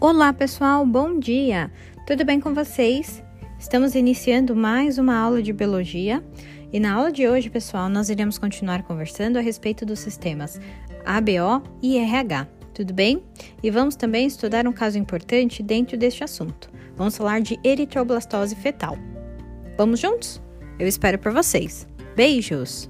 Olá, pessoal, bom dia! Tudo bem com vocês? Estamos iniciando mais uma aula de biologia e na aula de hoje, pessoal, nós iremos continuar conversando a respeito dos sistemas ABO e RH. Tudo bem? E vamos também estudar um caso importante dentro deste assunto. Vamos falar de eritroblastose fetal. Vamos juntos? Eu espero por vocês. Beijos!